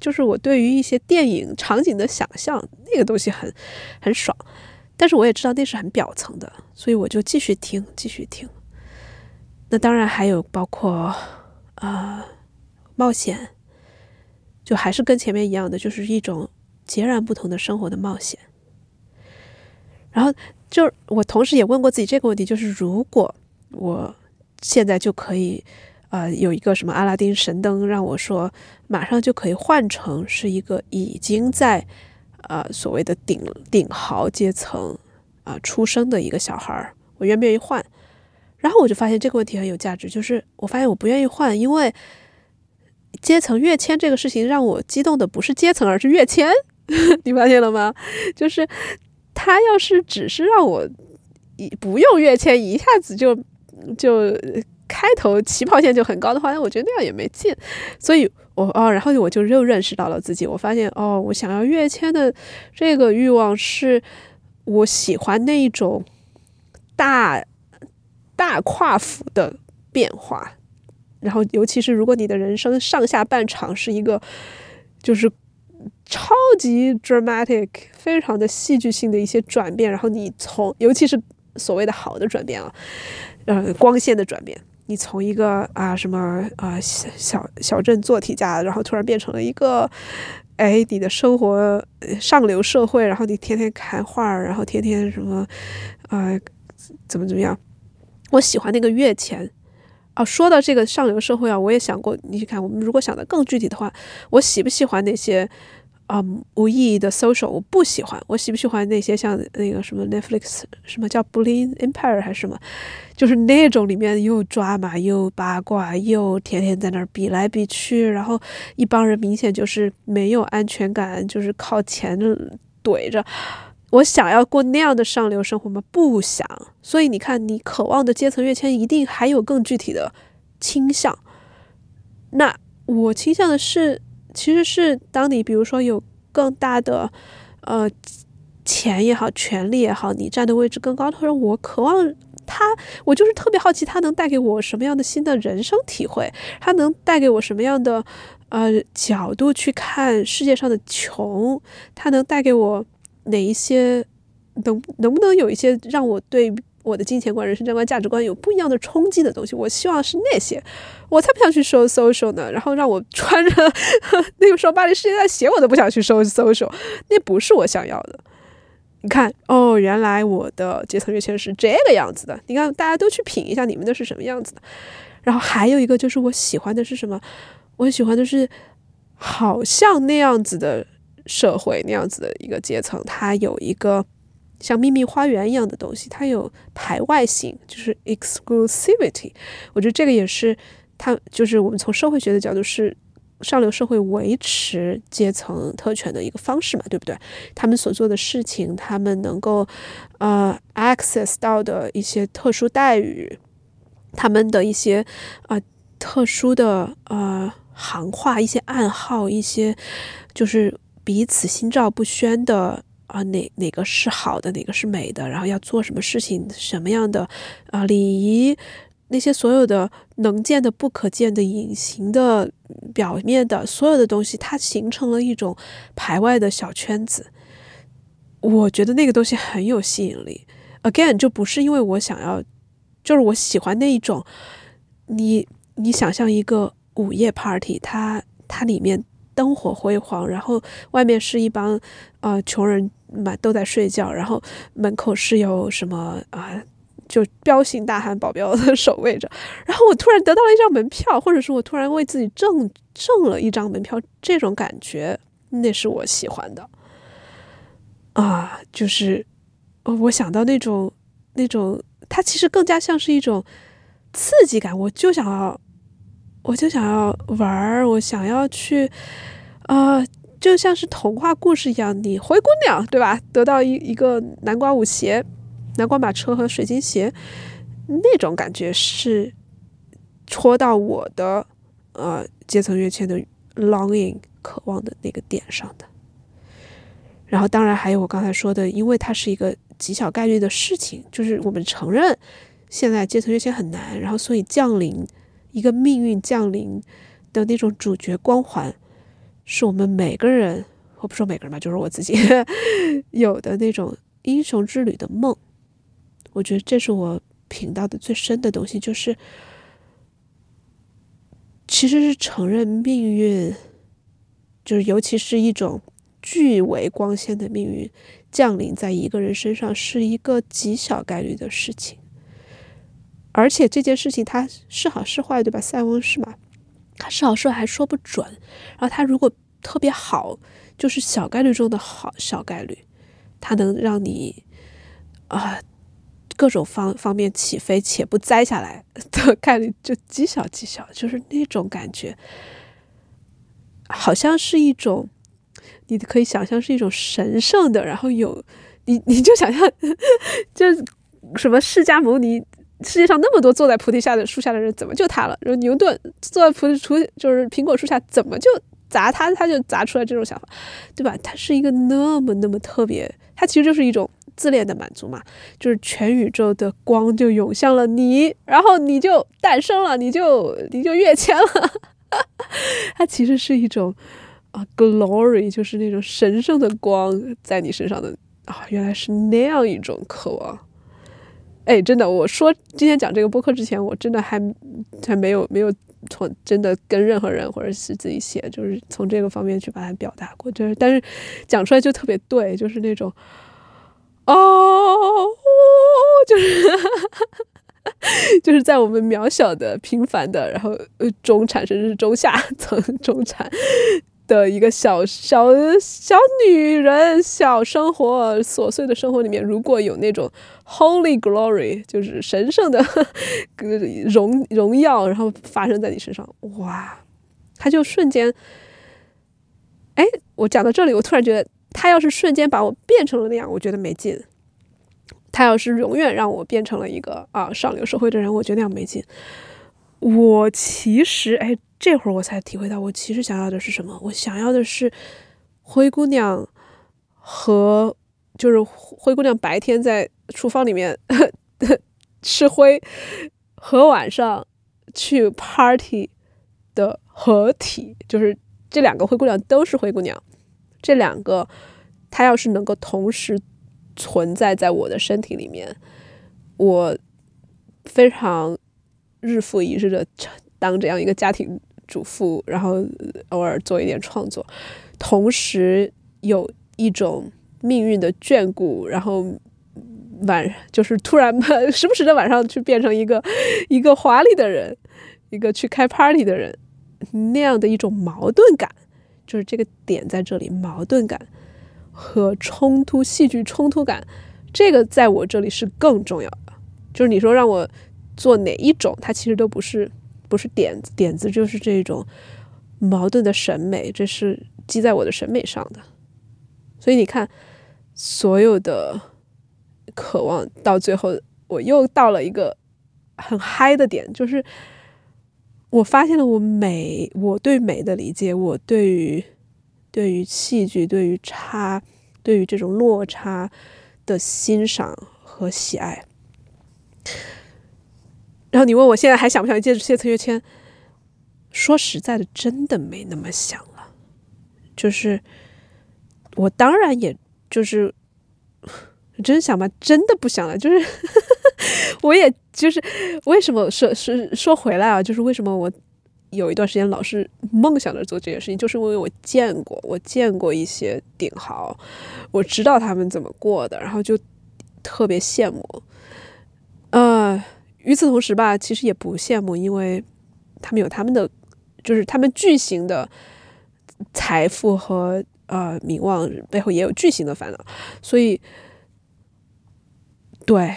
就是我对于一些电影场景的想象，那个东西很很爽。但是我也知道那是很表层的，所以我就继续听，继续听。那当然还有包括啊冒险，就还是跟前面一样的，就是一种截然不同的生活的冒险。然后就我同时也问过自己这个问题，就是如果我。现在就可以，呃，有一个什么阿拉丁神灯，让我说马上就可以换成是一个已经在，呃，所谓的顶顶豪阶层啊出生的一个小孩儿，我愿不愿意换？然后我就发现这个问题很有价值，就是我发现我不愿意换，因为阶层跃迁这个事情让我激动的不是阶层，而是跃迁。[laughs] 你发现了吗？就是他要是只是让我一不用跃迁，一下子就就开头起跑线就很高的话，那我觉得那样也没劲。所以，我哦，然后我就又认识到了自己，我发现哦，我想要跃迁的这个欲望是我喜欢那一种大大跨幅的变化。然后，尤其是如果你的人生上下半场是一个就是超级 dramatic、非常的戏剧性的一些转变，然后你从尤其是所谓的好的转变啊，呃，光线的转变，你从一个啊什么啊小小小镇做题家，然后突然变成了一个哎你的生活上流社会，然后你天天看画，然后天天什么啊怎么怎么样？我喜欢那个月前。哦，说到这个上流社会啊，我也想过。你去看，我们如果想的更具体的话，我喜不喜欢那些啊无意义的 social？我不喜欢。我喜不喜欢那些像那个什么 Netflix 什么叫 Bullying Empire 还是什么？就是那种里面又抓马又八卦又天天在那儿比来比去，然后一帮人明显就是没有安全感，就是靠钱怼着。我想要过那样的上流生活吗？不想。所以你看，你渴望的阶层跃迁，一定还有更具体的倾向。那我倾向的是，其实是当你比如说有更大的呃钱也好，权利也好，你站的位置更高的时候，我渴望他，我就是特别好奇他能带给我什么样的新的人生体会，他能带给我什么样的呃角度去看世界上的穷，他能带给我。哪一些能能不能有一些让我对我的金钱观、人生观、价值观有不一样的冲击的东西？我希望是那些，我才不想去收 social 呢。然后让我穿着 [laughs] 那个时候巴黎世界的鞋，我都不想去收 social，那不是我想要的。你看，哦，原来我的阶层跃迁是这个样子的。你看，大家都去品一下你们的是什么样子的。然后还有一个就是我喜欢的是什么？我喜欢的是好像那样子的。社会那样子的一个阶层，它有一个像秘密花园一样的东西，它有排外性，就是 exclusivity。我觉得这个也是它，就是我们从社会学的角度是上流社会维持阶层特权的一个方式嘛，对不对？他们所做的事情，他们能够呃 access 到的一些特殊待遇，他们的一些啊特殊的呃行话，一些暗号，一些就是。彼此心照不宣的啊，哪哪个是好的，哪个是美的，然后要做什么事情，什么样的啊礼仪，那些所有的能见的、不可见的、隐形的、表面的所有的东西，它形成了一种排外的小圈子。我觉得那个东西很有吸引力。Again，就不是因为我想要，就是我喜欢那一种。你你想象一个午夜 party，它它里面。灯火辉煌，然后外面是一帮呃穷人，满都在睡觉，然后门口是有什么啊，就彪形大汉保镖的守卫着。然后我突然得到了一张门票，或者是我突然为自己挣挣了一张门票，这种感觉那是我喜欢的啊，就是我想到那种那种，它其实更加像是一种刺激感，我就想要。我就想要玩儿，我想要去，啊，就像是童话故事一样，你灰姑娘对吧？得到一一个南瓜舞鞋、南瓜马车和水晶鞋，那种感觉是戳到我的呃阶层跃迁的 longing 渴望的那个点上的。然后，当然还有我刚才说的，因为它是一个极小概率的事情，就是我们承认现在阶层跃迁很难，然后所以降临。一个命运降临的那种主角光环，是我们每个人，我不说每个人吧，就是我自己 [laughs] 有的那种英雄之旅的梦。我觉得这是我品到的最深的东西，就是其实是承认命运，就是尤其是一种巨为光鲜的命运降临在一个人身上，是一个极小概率的事情。而且这件事情它是好是坏，对吧？塞翁失马，它是好是坏还说不准。然后它如果特别好，就是小概率中的好小概率，它能让你啊各种方方面起飞且不栽下来的概率就极小极小，就是那种感觉好像是一种，你可以想象是一种神圣的，然后有你，你就想象，[laughs] 就什么释迦牟尼，世界上那么多坐在菩提下的树下的人，怎么就他了？然后牛顿坐在菩提树，就是苹果树下，怎么就砸他，他就砸出来这种想法，对吧？他是一个那么那么特别，他其实就是一种自恋的满足嘛，就是全宇宙的光就涌向了你，然后你就诞生了，你就你就跃迁了。它其实是一种啊，glory，就是那种神圣的光在你身上的啊，原来是那样一种渴望。哎，真的，我说今天讲这个播客之前，我真的还还没有没有从真的跟任何人或者是自己写，就是从这个方面去把它表达过，就是但是讲出来就特别对，就是那种哦，就是。[laughs] 就是在我们渺小的、平凡的，然后呃中产甚至是中下层 [laughs] 中产的一个小小小女人、小生活、琐碎的生活里面，如果有那种 Holy Glory，就是神圣的荣 [laughs] 荣耀，然后发生在你身上，哇，他就瞬间，哎，我讲到这里，我突然觉得，他要是瞬间把我变成了那样，我觉得没劲。他要是永远让我变成了一个啊上流社会的人，我觉得那样没劲。我其实哎，这会儿我才体会到，我其实想要的是什么？我想要的是灰姑娘和就是灰姑娘白天在厨房里面 [laughs] 吃灰，和晚上去 party 的合体，就是这两个灰姑娘都是灰姑娘，这两个她要是能够同时。存在在我的身体里面，我非常日复一日的当这样一个家庭主妇，然后偶尔做一点创作，同时有一种命运的眷顾，然后晚就是突然时不时的晚上去变成一个 [laughs] 一个华丽的人，一个去开 party 的人，那样的一种矛盾感，就是这个点在这里，矛盾感。和冲突、戏剧冲突感，这个在我这里是更重要的。就是你说让我做哪一种，它其实都不是不是点子，点子就是这种矛盾的审美，这是积在我的审美上的。所以你看，所有的渴望到最后，我又到了一个很嗨的点，就是我发现了我美，我对美的理解，我对于。对于戏剧，对于差，对于这种落差的欣赏和喜爱。然后你问我现在还想不想借谢陈月谦？说实在的，真的没那么想了。就是我当然也就是真想吧，真的不想了。就是我也就是为什么说是说回来啊？就是为什么我。有一段时间老是梦想着做这件事情，就是因为我见过，我见过一些顶豪，我知道他们怎么过的，然后就特别羡慕。呃，与此同时吧，其实也不羡慕，因为他们有他们的，就是他们巨型的财富和呃名望背后也有巨型的烦恼，所以对，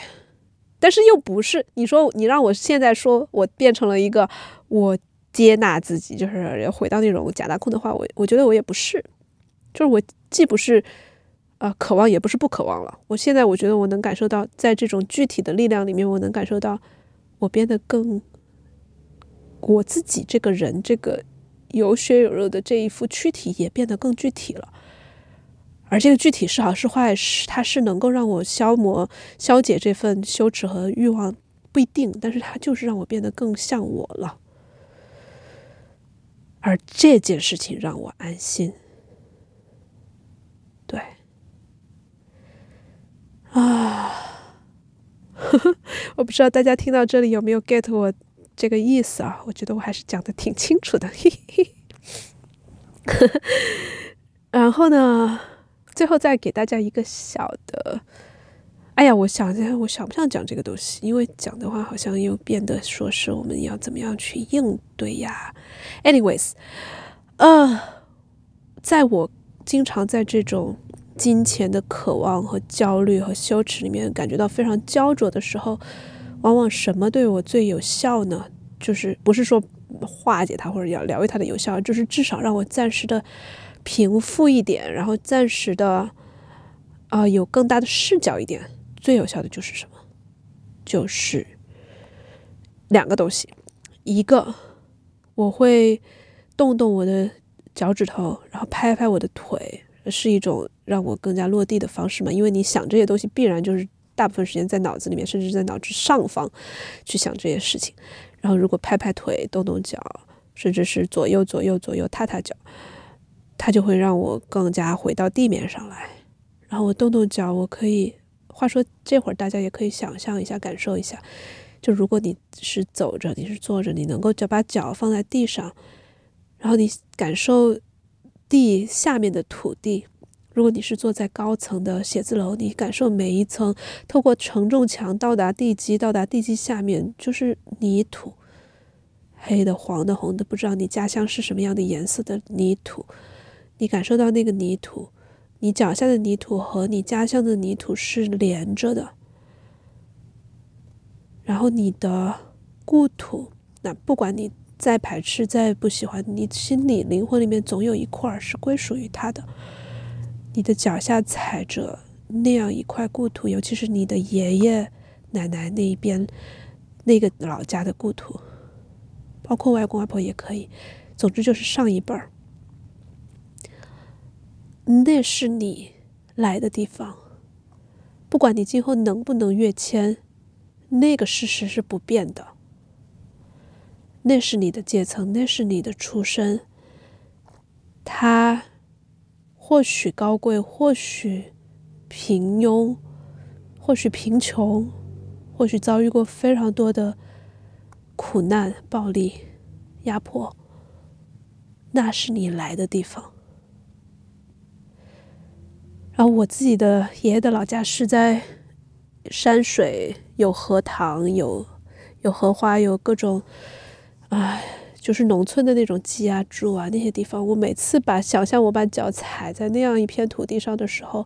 但是又不是你说你让我现在说我变成了一个我。接纳自己，就是要回到那种假大空的话，我我觉得我也不是，就是我既不是，呃，渴望，也不是不渴望了。我现在我觉得我能感受到，在这种具体的力量里面，我能感受到我变得更我自己这个人，这个有血有肉的这一副躯体也变得更具体了。而这个具体是好是坏，是它是能够让我消磨、消解这份羞耻和欲望，不一定，但是它就是让我变得更像我了。而这件事情让我安心，对，啊，[laughs] 我不知道大家听到这里有没有 get 我这个意思啊？我觉得我还是讲的挺清楚的，嘿嘿。然后呢，最后再给大家一个小的。哎呀，我想想，我想不想讲这个东西？因为讲的话，好像又变得说是我们要怎么样去应对呀。Anyways，呃，在我经常在这种金钱的渴望和焦虑和羞耻里面感觉到非常焦灼的时候，往往什么对我最有效呢？就是不是说化解它或者要疗愈它的有效，就是至少让我暂时的平复一点，然后暂时的啊有更大的视角一点。最有效的就是什么？就是两个东西，一个我会动动我的脚趾头，然后拍拍我的腿，是一种让我更加落地的方式嘛？因为你想这些东西，必然就是大部分时间在脑子里面，甚至在脑子上方去想这些事情。然后，如果拍拍腿、动动脚，甚至是左右左右左右踏踏脚，它就会让我更加回到地面上来。然后我动动脚，我可以，话说这会儿大家也可以想象一下、感受一下，就如果你是走着，你是坐着，你能够脚把脚放在地上，然后你感受地下面的土地。如果你是坐在高层的写字楼，你感受每一层透过承重墙到达地基，到达地基下面就是泥土，黑的、黄的、红的，不知道你家乡是什么样的颜色的泥土。你感受到那个泥土，你脚下的泥土和你家乡的泥土是连着的。然后你的故土，那不管你再排斥、再不喜欢，你心里、灵魂里面总有一块是归属于他的。你的脚下踩着那样一块故土，尤其是你的爷爷奶奶那一边那个老家的故土，包括外公外婆也可以。总之就是上一辈儿，那是你来的地方。不管你今后能不能跃迁，那个事实是不变的。那是你的阶层，那是你的出身。他。或许高贵，或许平庸，或许贫穷，或许遭遇过非常多的苦难、暴力、压迫，那是你来的地方。然后我自己的爷爷的老家是在山水，有荷塘，有有荷花，有各种，唉。就是农村的那种鸡啊、猪啊那些地方，我每次把想象我把脚踩在那样一片土地上的时候，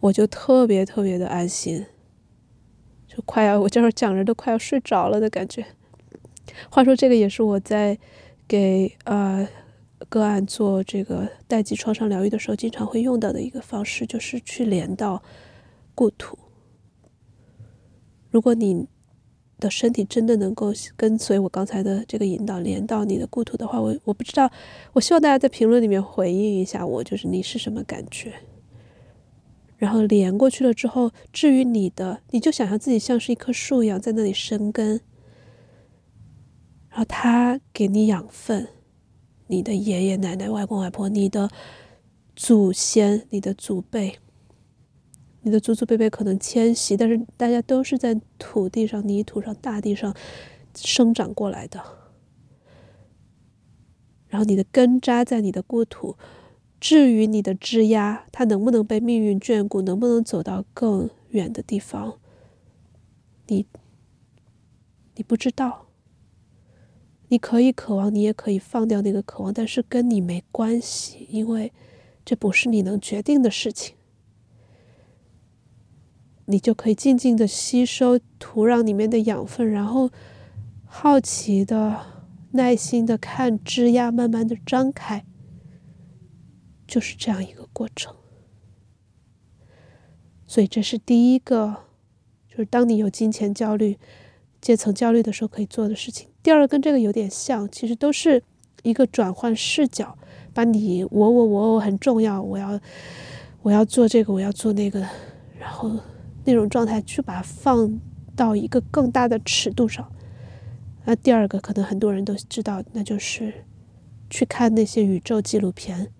我就特别特别的安心，就快要我这会儿讲着都快要睡着了的感觉。话说这个也是我在给呃个案做这个代际创伤疗愈的时候经常会用到的一个方式，就是去连到故土。如果你。的身体真的能够跟随我刚才的这个引导连到你的故土的话，我我不知道，我希望大家在评论里面回应一下我，就是你是什么感觉。然后连过去了之后，至于你的，你就想象自己像是一棵树一样在那里生根，然后它给你养分，你的爷爷奶奶、外公外婆、你的祖先、你的祖辈。你的祖祖辈辈可能迁徙，但是大家都是在土地上、泥土上、大地上生长过来的。然后你的根扎在你的故土，至于你的枝桠，它能不能被命运眷顾，能不能走到更远的地方，你你不知道。你可以渴望，你也可以放掉那个渴望，但是跟你没关系，因为这不是你能决定的事情。你就可以静静的吸收土壤里面的养分，然后好奇的、耐心的看枝桠慢慢的张开，就是这样一个过程。所以这是第一个，就是当你有金钱焦虑、阶层焦虑的时候可以做的事情。第二个跟这个有点像，其实都是一个转换视角，把你我我我我很重要，我要我要做这个，我要做那个，然后。那种状态，去把它放到一个更大的尺度上。那第二个，可能很多人都知道，那就是去看那些宇宙纪录片。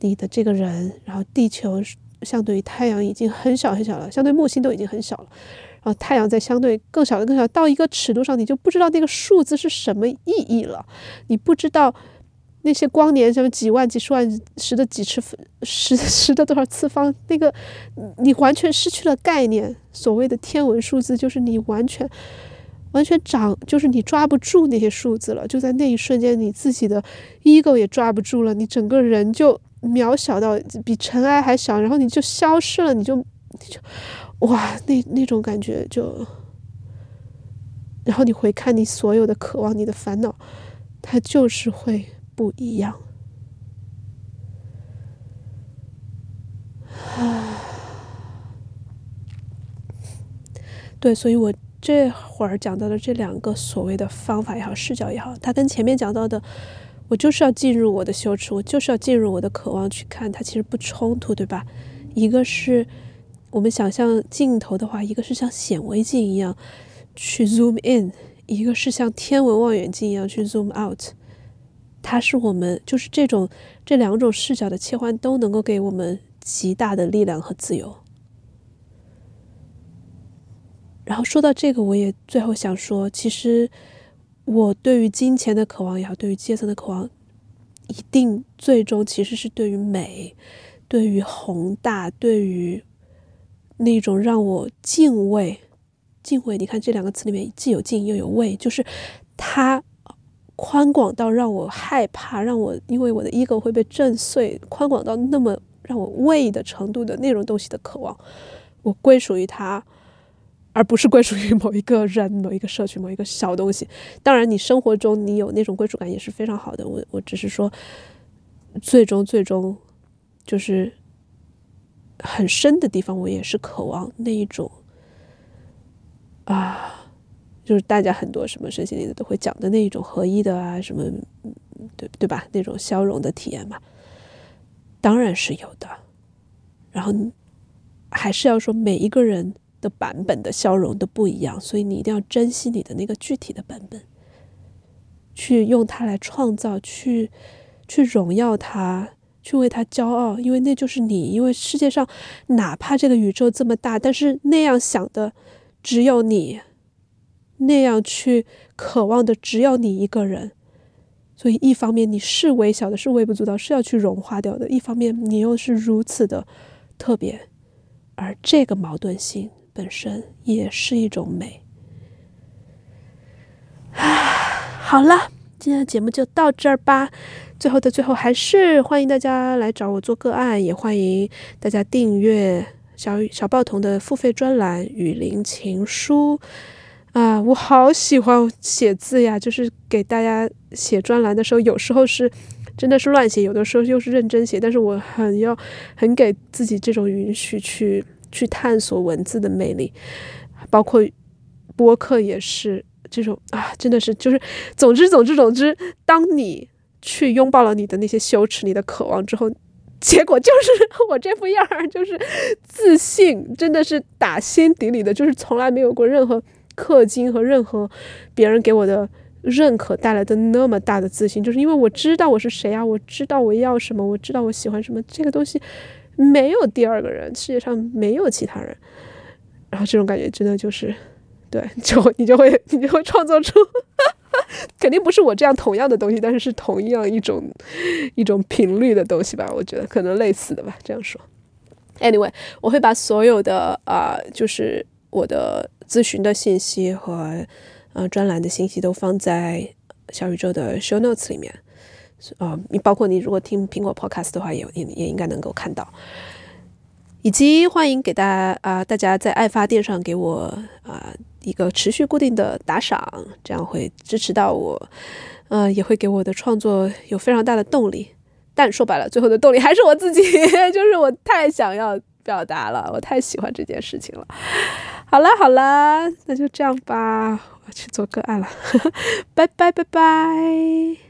你的这个人，然后地球相对于太阳已经很小很小了，相对木星都已经很小了，然后太阳在相对更小的更小，到一个尺度上，你就不知道那个数字是什么意义了，你不知道。那些光年什么几万几十万十的几次十十的多少次方，那个你完全失去了概念。所谓的天文数字，就是你完全完全长，就是你抓不住那些数字了。就在那一瞬间，你自己的 ego 也抓不住了，你整个人就渺小到比尘埃还小，然后你就消失了，你就你就哇，那那种感觉就然后你回看你所有的渴望，你的烦恼，它就是会不一样。[sighs] 对，所以我这会儿讲到的这两个所谓的方法也好，视角也好，它跟前面讲到的，我就是要进入我的羞耻，我就是要进入我的渴望去看它，其实不冲突，对吧？一个是我们想象镜头的话，一个是像显微镜一样去 zoom in，一个是像天文望远镜一样去 zoom out。它是我们就是这种这两种视角的切换都能够给我们极大的力量和自由。然后说到这个，我也最后想说，其实我对于金钱的渴望也好，对于阶层的渴望，一定最终其实是对于美。对于宏大，对于那种让我敬畏、敬畏，你看这两个词里面既有敬又有畏，就是它宽广到让我害怕，让我因为我的 ego 会被震碎，宽广到那么让我畏的程度的那种东西的渴望，我归属于它，而不是归属于某一个人、某一个社区、某一个小东西。当然，你生活中你有那种归属感也是非常好的。我我只是说，最终最终。就是很深的地方，我也是渴望那一种啊，就是大家很多什么身心灵的都会讲的那一种合一的啊，什么对对吧？那种消融的体验嘛，当然是有的。然后还是要说，每一个人的版本的消融都不一样，所以你一定要珍惜你的那个具体的版本，去用它来创造，去去荣耀它。去为它骄傲，因为那就是你。因为世界上，哪怕这个宇宙这么大，但是那样想的只有你，那样去渴望的只有你一个人。所以，一方面你是微小的，是微不足道，是要去融化掉的；一方面你又是如此的特别，而这个矛盾性本身也是一种美。唉，好了，今天的节目就到这儿吧。最后的最后，还是欢迎大家来找我做个案，也欢迎大家订阅小小报童的付费专栏《雨林情书》啊！我好喜欢写字呀，就是给大家写专栏的时候，有时候是真的是乱写，有的时候又是认真写，但是我很要很给自己这种允许去去探索文字的魅力，包括播客也是这种啊，真的是就是，总之总之总之，当你。去拥抱了你的那些羞耻、你的渴望之后，结果就是我这副样儿，就是自信，真的是打心底里的，就是从来没有过任何氪金和任何别人给我的认可带来的那么大的自信，就是因为我知道我是谁啊，我知道我要什么，我知道我喜欢什么，这个东西没有第二个人，世界上没有其他人，然后这种感觉真的就是，对，就你就会你就会创作出。肯定不是我这样同样的东西，但是是同样一种一种频率的东西吧？我觉得可能类似的吧。这样说，anyway，我会把所有的啊，就是我的咨询的信息和呃专栏的信息都放在小宇宙的 show notes 里面。啊，你包括你如果听苹果 podcast 的话，也也也应该能够看到。以及欢迎给大家啊，大家在爱发电上给我啊。一个持续固定的打赏，这样会支持到我，呃，也会给我的创作有非常大的动力。但说白了，最后的动力还是我自己，[laughs] 就是我太想要表达了，我太喜欢这件事情了。好了好了，那就这样吧，我去做个案了，拜 [laughs] 拜拜拜。